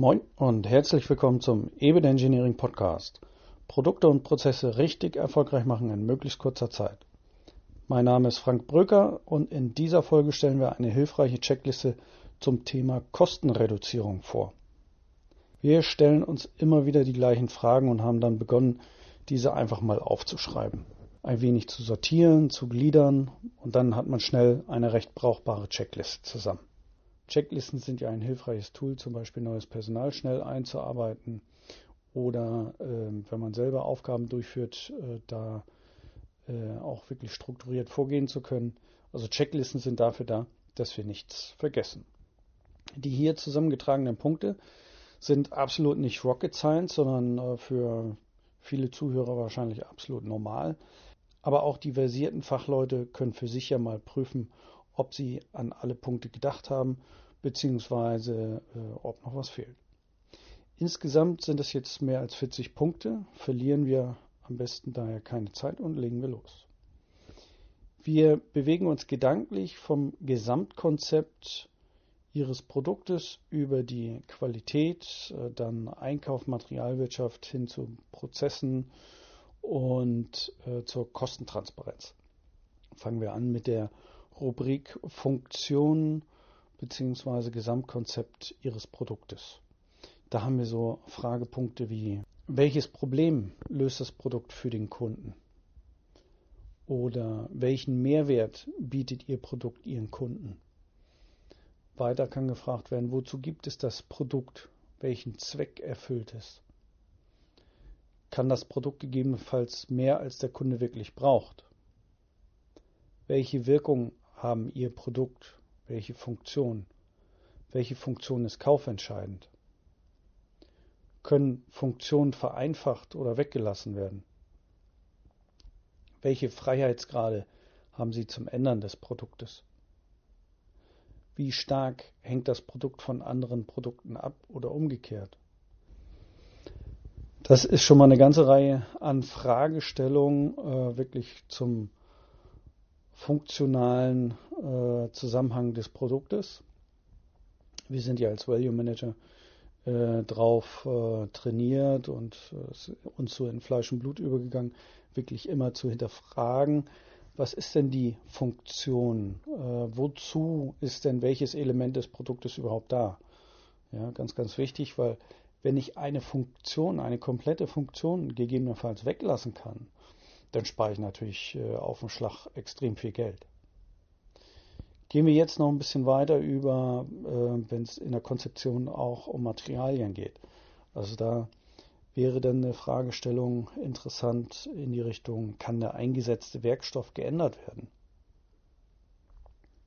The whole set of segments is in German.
Moin und herzlich willkommen zum EBIT Engineering Podcast. Produkte und Prozesse richtig erfolgreich machen in möglichst kurzer Zeit. Mein Name ist Frank Bröker und in dieser Folge stellen wir eine hilfreiche Checkliste zum Thema Kostenreduzierung vor. Wir stellen uns immer wieder die gleichen Fragen und haben dann begonnen, diese einfach mal aufzuschreiben. Ein wenig zu sortieren, zu gliedern und dann hat man schnell eine recht brauchbare Checkliste zusammen. Checklisten sind ja ein hilfreiches Tool, zum Beispiel neues Personal schnell einzuarbeiten oder äh, wenn man selber Aufgaben durchführt, äh, da äh, auch wirklich strukturiert vorgehen zu können. Also Checklisten sind dafür da, dass wir nichts vergessen. Die hier zusammengetragenen Punkte sind absolut nicht Rocket Science, sondern äh, für viele Zuhörer wahrscheinlich absolut normal. Aber auch die versierten Fachleute können für sich ja mal prüfen, ob sie an alle Punkte gedacht haben, beziehungsweise äh, ob noch was fehlt. Insgesamt sind es jetzt mehr als 40 Punkte. Verlieren wir am besten daher keine Zeit und legen wir los. Wir bewegen uns gedanklich vom Gesamtkonzept Ihres Produktes über die Qualität, äh, dann Einkauf, Materialwirtschaft hin zu Prozessen und äh, zur Kostentransparenz. Fangen wir an mit der Rubrik Funktion bzw. Gesamtkonzept Ihres Produktes. Da haben wir so Fragepunkte wie, welches Problem löst das Produkt für den Kunden? Oder welchen Mehrwert bietet Ihr Produkt Ihren Kunden? Weiter kann gefragt werden, wozu gibt es das Produkt? Welchen Zweck erfüllt es? Kann das Produkt gegebenenfalls mehr als der Kunde wirklich braucht? Welche Wirkung haben Ihr Produkt? Welche Funktion? Welche Funktion ist kaufentscheidend? Können Funktionen vereinfacht oder weggelassen werden? Welche Freiheitsgrade haben Sie zum Ändern des Produktes? Wie stark hängt das Produkt von anderen Produkten ab oder umgekehrt? Das ist schon mal eine ganze Reihe an Fragestellungen äh, wirklich zum funktionalen äh, Zusammenhang des Produktes. Wir sind ja als Value Manager äh, drauf äh, trainiert und äh, uns so in Fleisch und Blut übergegangen, wirklich immer zu hinterfragen, was ist denn die Funktion? Äh, wozu ist denn welches Element des Produktes überhaupt da? Ja, ganz, ganz wichtig, weil wenn ich eine Funktion, eine komplette Funktion gegebenenfalls weglassen kann, dann spare ich natürlich äh, auf dem Schlag extrem viel Geld. Gehen wir jetzt noch ein bisschen weiter über, äh, wenn es in der Konzeption auch um Materialien geht. Also da wäre dann eine Fragestellung interessant in die Richtung, kann der eingesetzte Werkstoff geändert werden?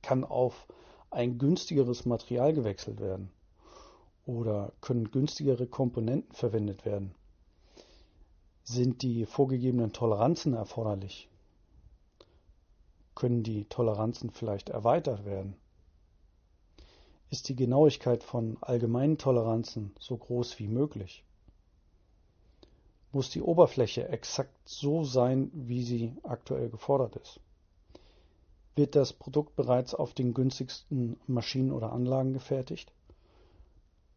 Kann auf ein günstigeres Material gewechselt werden? Oder können günstigere Komponenten verwendet werden? Sind die vorgegebenen Toleranzen erforderlich? Können die Toleranzen vielleicht erweitert werden? Ist die Genauigkeit von allgemeinen Toleranzen so groß wie möglich? Muss die Oberfläche exakt so sein, wie sie aktuell gefordert ist? Wird das Produkt bereits auf den günstigsten Maschinen oder Anlagen gefertigt?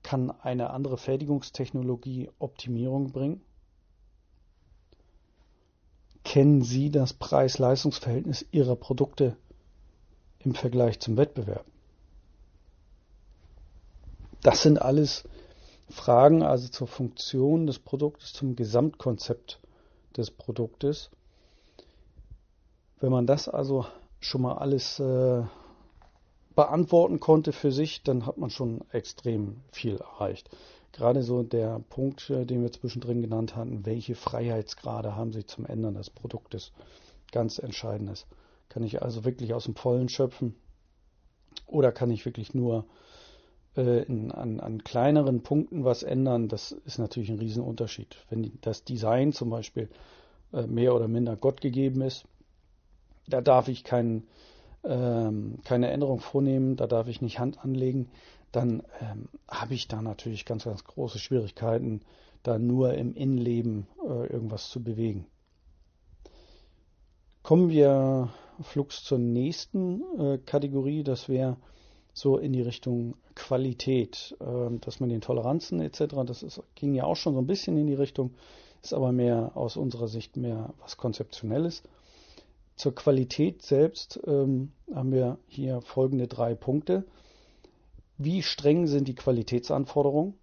Kann eine andere Fertigungstechnologie Optimierung bringen? Kennen Sie das Preis-Leistungs-Verhältnis Ihrer Produkte im Vergleich zum Wettbewerb? Das sind alles Fragen also zur Funktion des Produktes, zum Gesamtkonzept des Produktes. Wenn man das also schon mal alles äh, beantworten konnte für sich, dann hat man schon extrem viel erreicht gerade so der Punkt, äh, den wir zwischendrin genannt hatten, welche Freiheitsgrade haben Sie zum Ändern des Produktes? Ganz entscheidendes. Kann ich also wirklich aus dem Vollen schöpfen oder kann ich wirklich nur äh, in, an, an, kleineren Punkten was ändern? Das ist natürlich ein Riesenunterschied. Wenn das Design zum Beispiel äh, mehr oder minder Gott gegeben ist, da darf ich kein, ähm, keine Änderung vornehmen, da darf ich nicht Hand anlegen dann ähm, habe ich da natürlich ganz, ganz große Schwierigkeiten, da nur im Innenleben äh, irgendwas zu bewegen. Kommen wir flugs zur nächsten äh, Kategorie, das wäre so in die Richtung Qualität, äh, dass man den Toleranzen etc., das ist, ging ja auch schon so ein bisschen in die Richtung, ist aber mehr aus unserer Sicht mehr was Konzeptionelles. Zur Qualität selbst ähm, haben wir hier folgende drei Punkte. Wie streng sind die Qualitätsanforderungen?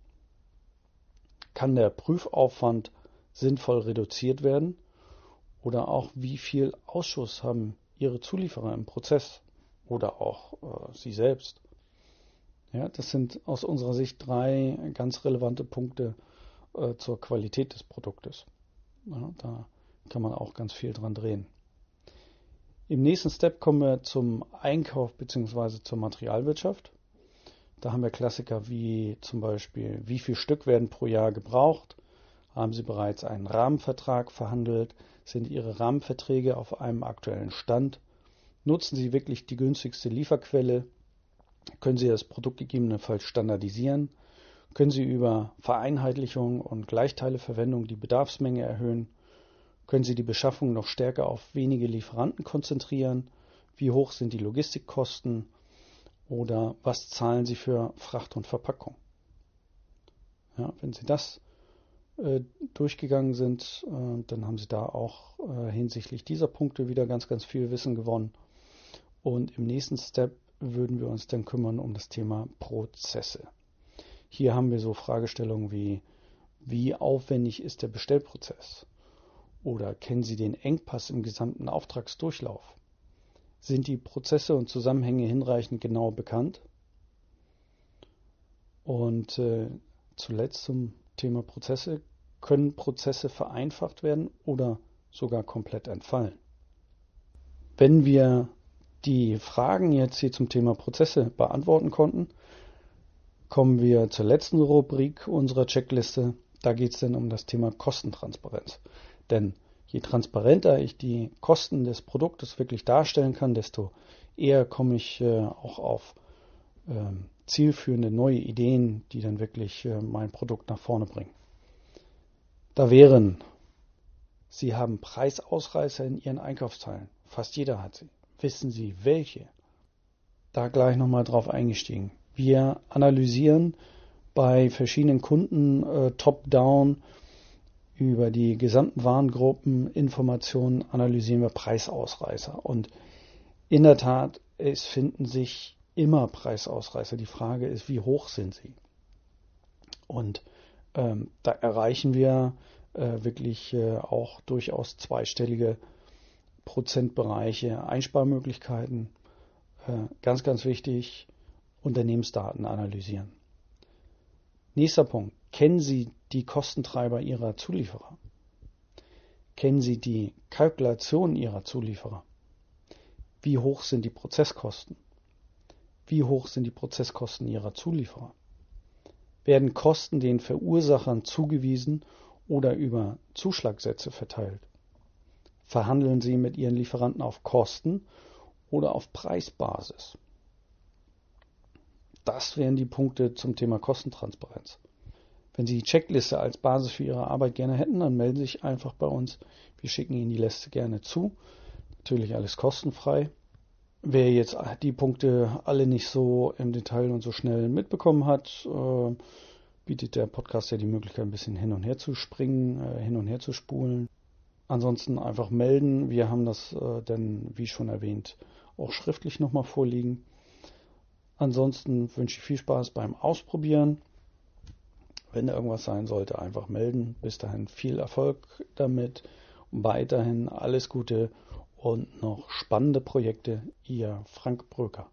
Kann der Prüfaufwand sinnvoll reduziert werden? Oder auch wie viel Ausschuss haben Ihre Zulieferer im Prozess oder auch äh, Sie selbst? Ja, das sind aus unserer Sicht drei ganz relevante Punkte äh, zur Qualität des Produktes. Ja, da kann man auch ganz viel dran drehen. Im nächsten Step kommen wir zum Einkauf bzw. zur Materialwirtschaft. Da haben wir Klassiker wie zum Beispiel, wie viel Stück werden pro Jahr gebraucht? Haben Sie bereits einen Rahmenvertrag verhandelt? Sind Ihre Rahmenverträge auf einem aktuellen Stand? Nutzen Sie wirklich die günstigste Lieferquelle? können Sie das Produkt gegebenenfalls standardisieren, können Sie über Vereinheitlichung und Gleichteileverwendung die Bedarfsmenge erhöhen, können Sie die Beschaffung noch stärker auf wenige Lieferanten konzentrieren, wie hoch sind die Logistikkosten oder was zahlen Sie für Fracht und Verpackung. Ja, wenn Sie das äh, durchgegangen sind, äh, dann haben Sie da auch äh, hinsichtlich dieser Punkte wieder ganz, ganz viel Wissen gewonnen. Und im nächsten Step würden wir uns dann kümmern um das Thema Prozesse. Hier haben wir so Fragestellungen wie, wie aufwendig ist der Bestellprozess? Oder kennen Sie den Engpass im gesamten Auftragsdurchlauf? Sind die Prozesse und Zusammenhänge hinreichend genau bekannt? Und äh, zuletzt zum Thema Prozesse. Können Prozesse vereinfacht werden oder sogar komplett entfallen? Wenn wir die Fragen jetzt hier zum Thema Prozesse beantworten konnten, kommen wir zur letzten Rubrik unserer Checkliste. Da geht es dann um das Thema Kostentransparenz. Denn je transparenter ich die Kosten des Produktes wirklich darstellen kann, desto eher komme ich äh, auch auf äh, zielführende neue Ideen, die dann wirklich äh, mein Produkt nach vorne bringen. Da wären, Sie haben Preisausreißer in Ihren Einkaufsteilen. Fast jeder hat sie wissen Sie welche? Da gleich nochmal drauf eingestiegen. Wir analysieren bei verschiedenen Kunden äh, top-down über die gesamten Warengruppen Informationen analysieren wir Preisausreißer. Und in der Tat, es finden sich immer Preisausreißer. Die Frage ist, wie hoch sind sie? Und ähm, da erreichen wir äh, wirklich äh, auch durchaus zweistellige Prozentbereiche, Einsparmöglichkeiten. Äh, ganz, ganz wichtig, Unternehmensdaten analysieren. Nächster Punkt. Kennen Sie die Kostentreiber Ihrer Zulieferer? Kennen Sie die Kalkulation Ihrer Zulieferer? Wie hoch sind die Prozesskosten? Wie hoch sind die Prozesskosten Ihrer Zulieferer? Werden Kosten den Verursachern zugewiesen oder über Zuschlagsätze verteilt? Verhandeln Sie mit Ihren Lieferanten auf Kosten oder auf Preisbasis? Das wären die Punkte zum Thema Kostentransparenz. Wenn Sie die Checkliste als Basis für Ihre Arbeit gerne hätten, dann melden Sie sich einfach bei uns. Wir schicken Ihnen die Liste gerne zu. Natürlich alles kostenfrei. Wer jetzt die Punkte alle nicht so im Detail und so schnell mitbekommen hat, äh, bietet der Podcast ja die Möglichkeit, ein bisschen hin und her zu springen, äh, hin und her zu spulen. Ansonsten einfach melden. Wir haben das äh, dann, wie schon erwähnt, auch schriftlich nochmal vorliegen. Ansonsten wünsche ich viel Spaß beim Ausprobieren. Wenn irgendwas sein sollte, einfach melden. Bis dahin viel Erfolg damit. Weiterhin alles Gute und noch spannende Projekte. Ihr Frank Bröker.